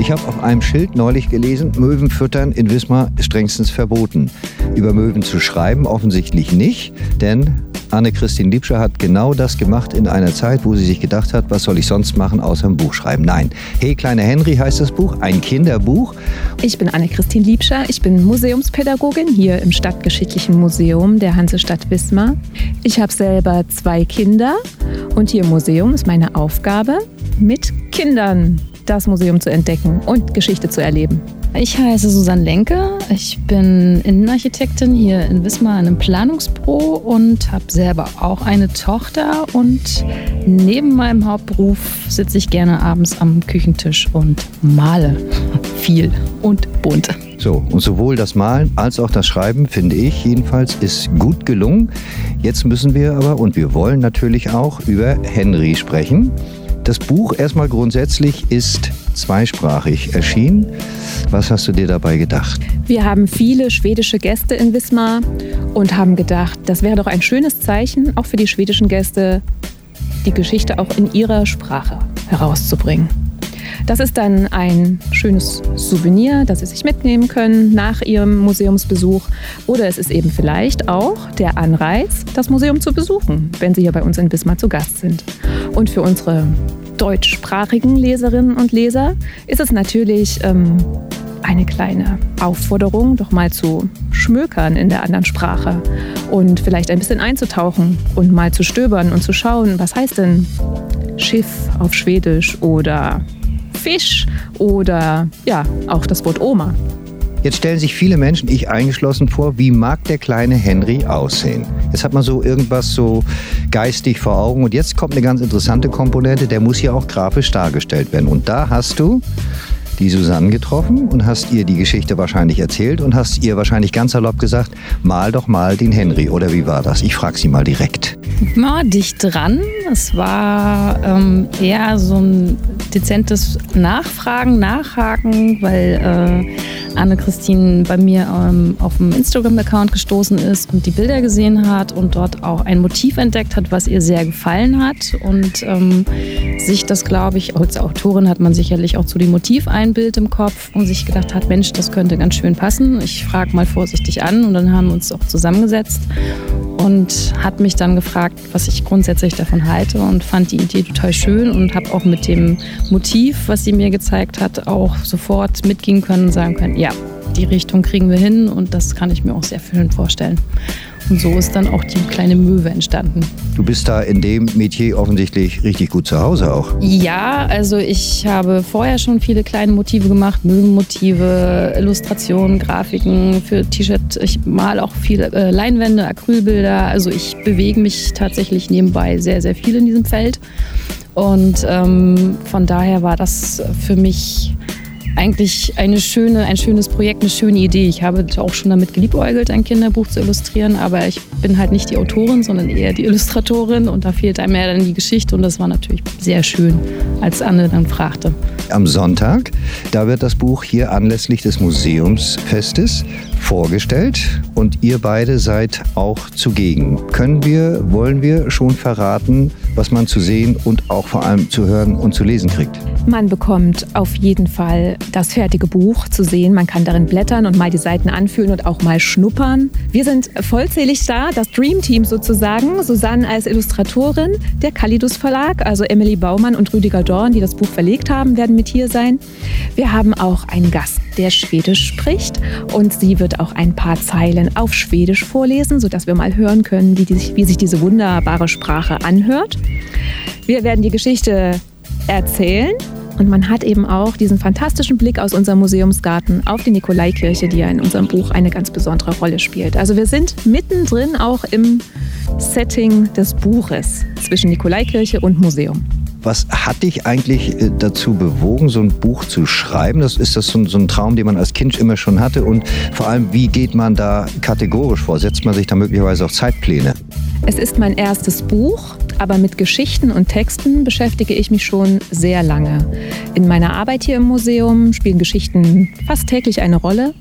Ich habe auf einem Schild neulich gelesen, Möwen füttern in Wismar strengstens verboten. Über Möwen zu schreiben offensichtlich nicht, denn Anne-Christine Liebscher hat genau das gemacht in einer Zeit, wo sie sich gedacht hat, was soll ich sonst machen, außer ein Buch schreiben. Nein, Hey kleiner Henry heißt das Buch, ein Kinderbuch. Ich bin Anne-Christine Liebscher, ich bin Museumspädagogin hier im Stadtgeschichtlichen Museum der Hansestadt Wismar. Ich habe selber zwei Kinder und hier im Museum ist meine Aufgabe, mit Kindern das Museum zu entdecken und Geschichte zu erleben. Ich heiße Susanne Lenke. Ich bin Innenarchitektin hier in Wismar in einem Planungsbüro und habe selber auch eine Tochter. Und neben meinem Hauptberuf sitze ich gerne abends am Küchentisch und male viel und bunt. So, und sowohl das Malen als auch das Schreiben, finde ich jedenfalls, ist gut gelungen. Jetzt müssen wir aber, und wir wollen natürlich auch, über Henry sprechen. Das Buch erstmal grundsätzlich ist zweisprachig erschienen. Was hast du dir dabei gedacht? Wir haben viele schwedische Gäste in Wismar und haben gedacht, das wäre doch ein schönes Zeichen, auch für die schwedischen Gäste, die Geschichte auch in ihrer Sprache herauszubringen. Das ist dann ein schönes Souvenir, das Sie sich mitnehmen können nach Ihrem Museumsbesuch. Oder es ist eben vielleicht auch der Anreiz, das Museum zu besuchen, wenn Sie hier bei uns in Wismar zu Gast sind. Und für unsere deutschsprachigen Leserinnen und Leser ist es natürlich ähm, eine kleine Aufforderung, doch mal zu schmökern in der anderen Sprache und vielleicht ein bisschen einzutauchen und mal zu stöbern und zu schauen, was heißt denn Schiff auf Schwedisch oder Fisch oder ja, auch das Wort Oma. Jetzt stellen sich viele Menschen, ich eingeschlossen, vor, wie mag der kleine Henry aussehen? Jetzt hat man so irgendwas so geistig vor Augen und jetzt kommt eine ganz interessante Komponente, der muss ja auch grafisch dargestellt werden. Und da hast du die Susanne getroffen und hast ihr die Geschichte wahrscheinlich erzählt und hast ihr wahrscheinlich ganz salopp gesagt, mal doch mal den Henry. Oder wie war das? Ich frage sie mal direkt. Ja, dicht dran. Es war ähm, eher so ein dezentes Nachfragen, Nachhaken, weil äh, Anne-Christine bei mir ähm, auf dem Instagram-Account gestoßen ist und die Bilder gesehen hat und dort auch ein Motiv entdeckt hat, was ihr sehr gefallen hat. Und ähm, sich das, glaube ich, als Autorin hat man sicherlich auch zu dem Motiv ein Bild im Kopf und sich gedacht hat, Mensch, das könnte ganz schön passen. Ich frage mal vorsichtig an und dann haben wir uns auch zusammengesetzt und hat mich dann gefragt, was ich grundsätzlich davon halte und fand die Idee total schön und habe auch mit dem Motiv, was sie mir gezeigt hat, auch sofort mitgehen können und sagen können, ja, die Richtung kriegen wir hin und das kann ich mir auch sehr schön vorstellen. Und so ist dann auch die kleine Möwe entstanden. Du bist da in dem Metier offensichtlich richtig gut zu Hause auch. Ja, also ich habe vorher schon viele kleine Motive gemacht, Möwenmotive, Illustrationen, Grafiken für T-Shirt. Ich male auch viele äh, Leinwände, Acrylbilder. Also ich bewege mich tatsächlich nebenbei sehr, sehr viel in diesem Feld. Und ähm, von daher war das für mich eigentlich eine schöne, ein schönes Projekt, eine schöne Idee. Ich habe auch schon damit geliebäugelt, ein Kinderbuch zu illustrieren, aber ich bin halt nicht die Autorin, sondern eher die Illustratorin und da fehlt einem mehr dann die Geschichte und das war natürlich sehr schön, als Anne dann fragte. Am Sonntag, da wird das Buch hier anlässlich des Museumsfestes vorgestellt und ihr beide seid auch zugegen. Können wir, wollen wir schon verraten, was man zu sehen und auch vor allem zu hören und zu lesen kriegt? Man bekommt auf jeden Fall das fertige Buch zu sehen. Man kann darin blättern und mal die Seiten anfühlen und auch mal schnuppern. Wir sind vollzählig da, das Dream Team sozusagen. Susanne als Illustratorin, der Kalidus Verlag, also Emily Baumann und Rüdiger Dorn, die das Buch verlegt haben, werden mit hier sein. Wir haben auch einen Gast, der Schwedisch spricht und sie wird auch ein paar Zeilen auf Schwedisch vorlesen, sodass wir mal hören können, wie, die, wie sich diese wunderbare Sprache anhört. Wir werden die Geschichte erzählen und man hat eben auch diesen fantastischen Blick aus unserem Museumsgarten auf die Nikolaikirche, die ja in unserem Buch eine ganz besondere Rolle spielt. Also wir sind mittendrin auch im Setting des Buches zwischen Nikolaikirche und Museum. Was hat dich eigentlich äh, dazu bewogen, so ein Buch zu schreiben? Das, ist das so ein, so ein, Traum, den man als Kind immer schon hatte? Und vor allem, wie geht man da kategorisch vor? Setzt man sich da möglicherweise auch Zeitpläne? Es ist mein erstes Buch Aber mit Geschichten und Texten beschäftige ich mich schon sehr lange. In meiner Arbeit hier im Museum spielen Geschichten fast täglich eine Rolle.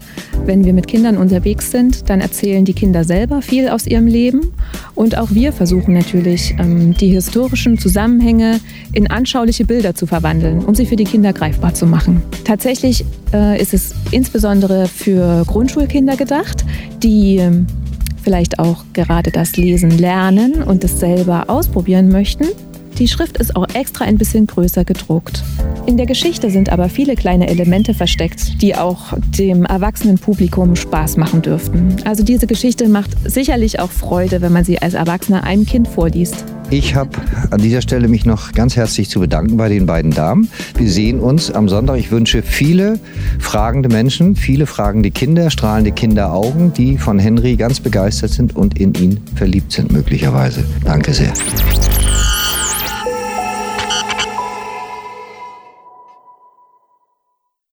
Wenn wir mit Kindern unterwegs sind, dann erzählen die Kinder selber viel aus ihrem Leben. Und auch wir versuchen natürlich, ähm, die historischen Zusammenhänge in anschauliche Bilder zu verwandeln, um sie für die Kinder greifbar zu machen. Tatsächlich äh, ist es insbesondere für Grundschulkinder gedacht, die ähm, vielleicht auch gerade das Lesen lernen und es selber ausprobieren möchten. Die Schrift ist auch extra ein bisschen größer gedruckt. In der Geschichte sind aber viele kleine Elemente versteckt, die auch dem erwachsenen Publikum Spaß machen dürften. Also diese Geschichte macht sicherlich auch Freude, wenn man sie als Erwachsener einem Kind vorliest. Ich habe an dieser Stelle mich noch ganz herzlich zu bedanken bei den beiden Damen. Wir sehen uns am Sonntag. Ich wünsche viele fragende Menschen, viele fragende Kinder, strahlende Kinderaugen, die von Henry ganz begeistert sind und in ihn verliebt sind möglicherweise. Danke sehr.